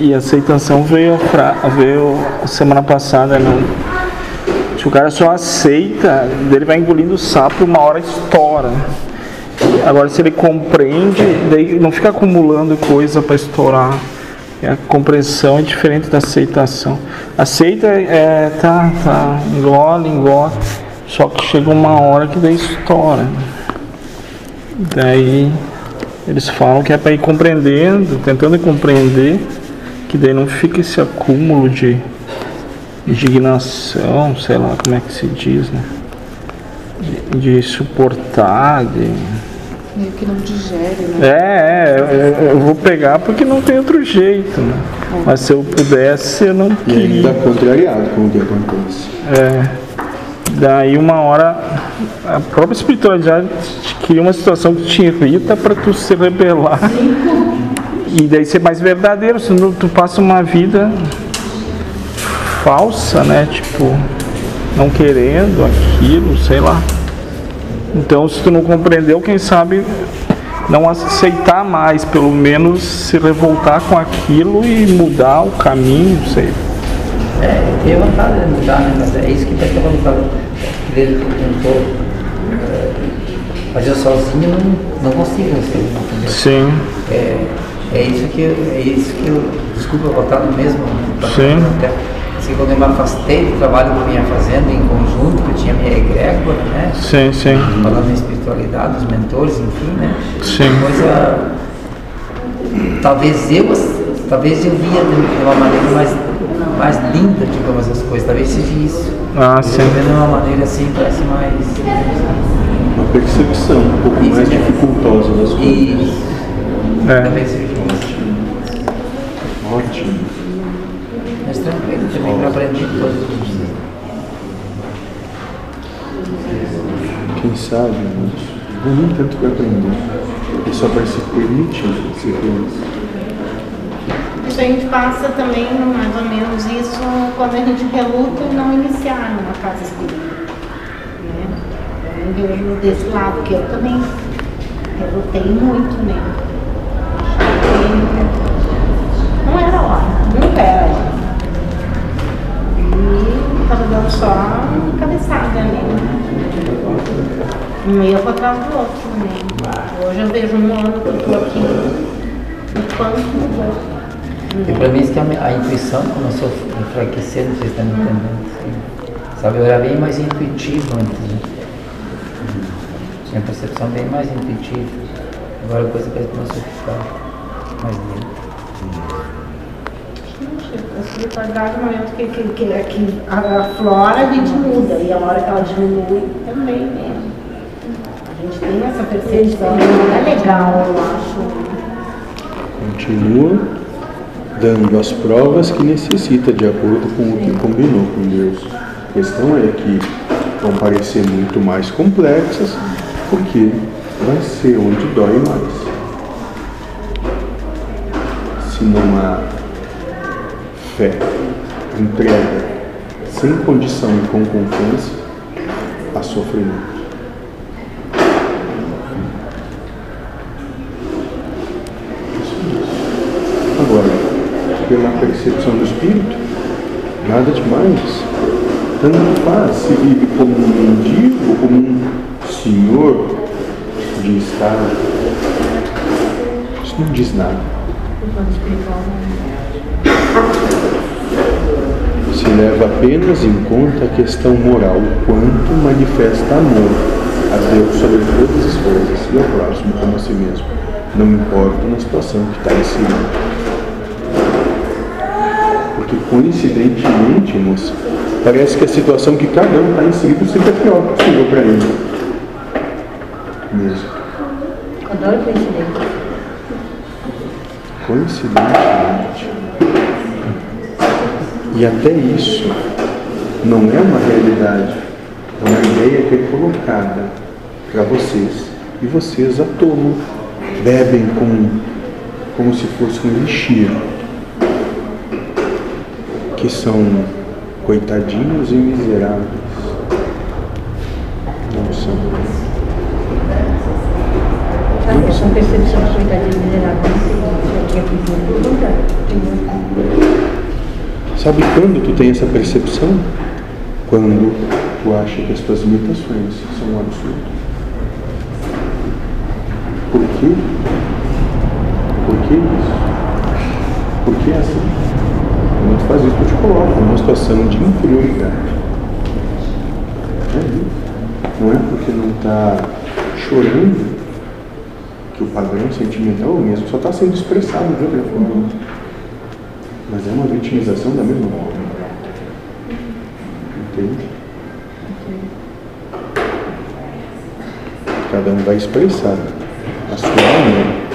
e aceitação veio, fra, veio semana passada, não. Se o cara só aceita, ele vai engolindo o sapo e uma hora estoura. Agora se ele compreende, daí não fica acumulando coisa para estourar. A compreensão é diferente da aceitação. Aceita é tá, tá, engole, engole. Só que chega uma hora que daí estoura. Daí eles falam que é para ir compreendendo, tentando compreender, que daí não fica esse acúmulo de indignação, sei lá como é que se diz, né? De, de suportar, de. Meio que não digere, né? É, é, eu vou pegar porque não tem outro jeito, né? Mas se eu pudesse, eu não E queria. ainda contrariado com o que acontece. É, daí uma hora a própria espiritualidade te cria uma situação que te irrita para tu se rebelar e daí ser mais verdadeiro, senão tu passa uma vida falsa, né? Tipo, não querendo aquilo, sei lá. Então se tu não compreendeu, quem sabe não aceitar mais, pelo menos se revoltar com aquilo e mudar o caminho, sei. É, tem vontade de mudar, né? Mas é isso que está falando para ele tentou eh, fazer sozinho, não, não consigo, assim? Sim, É, é isso que eu, é isso que eu, desculpa botar no mesmo, Sim. até, assim, quando eu me afastei do trabalho que eu vinha fazendo em conjunto, que eu tinha minha egrégora, né? sim, sim. Falando em espiritualidade, dos mentores, enfim, né? Sim. Coisa, talvez eu, talvez eu via de uma maneira mais, mais linda, digamos, as coisas, talvez seja isso. Ah, Eu sim. tô vendo de uma maneira assim, parece mais... Uma percepção um pouco Isso, mais né? dificultosa das coisas. Isso, É. Ótimo. Mas tranquilo também para aprender todos os dias. Quem sabe, mas não nem tanto para aprender. É só para se permitir ser feliz. Isso a gente passa também mais ou menos isso quando a gente reluta em não iniciar numa casa espírita. Né? Eu vejo desse lado, que eu também relutei muito, né? Não era hora, nunca era hora. E estava dando só cabeçada, né? Um meio para trás do outro, né? Hoje eu vejo um ano que eu estou aqui, o quanto mudou. E para mim isso que a, minha- a intuição começou a enfraquecer, não sei se está me entendendo. assim. Sabe, eu era bem mais intuitivo antes. Né? Tinha percepção bem mais intuitiva. Agora a coisa parece que começou a ficar. A espiritualidade, no momento que, que, que, que aflora, gente muda. E a hora que ela diminui, também? A gente tem essa percepção, não é legal, eu acho. Continua dando as provas que necessita de acordo com o que combinou com Deus. A questão é que vão parecer muito mais complexas, porque vai ser onde dói mais. Se não há fé, entrega, sem condição e com confiança, há sofrimento. Agora, pela percepção do espírito, nada demais. Tanto faz se vive como um mendigo como um senhor de estado. Isso não diz nada. Se leva apenas em conta a questão moral, o quanto manifesta amor a Deus sobre todas as coisas e ao próximo como a si mesmo. Não importa na situação que está inserido. Porque coincidentemente, moça, parece que a situação que cada um está inserido sempre é pior possível para ele. Mesmo. Adoro coincidência. Coincidentemente. E até isso não é uma realidade, é uma ideia que é colocada para vocês. E vocês a tomam, bebem como, como se fosse um elixir. Que são coitadinhos e miseráveis. Não são. Essa percepção da coitadinha miserável, que Sabe quando tu tem essa percepção? Quando tu acha que as tuas limitações são um absurdo. Por quê? Por que isso? Por que assim? Quando tu faz isso, tu te coloca numa situação de inferioridade. É isso. Não é porque não está chorando que o padrão sentimental é o mesmo, só está sendo expressado de outra forma. Mas é uma vitimização da mesma forma. Entende? Cada um vai expressar a sua maneira.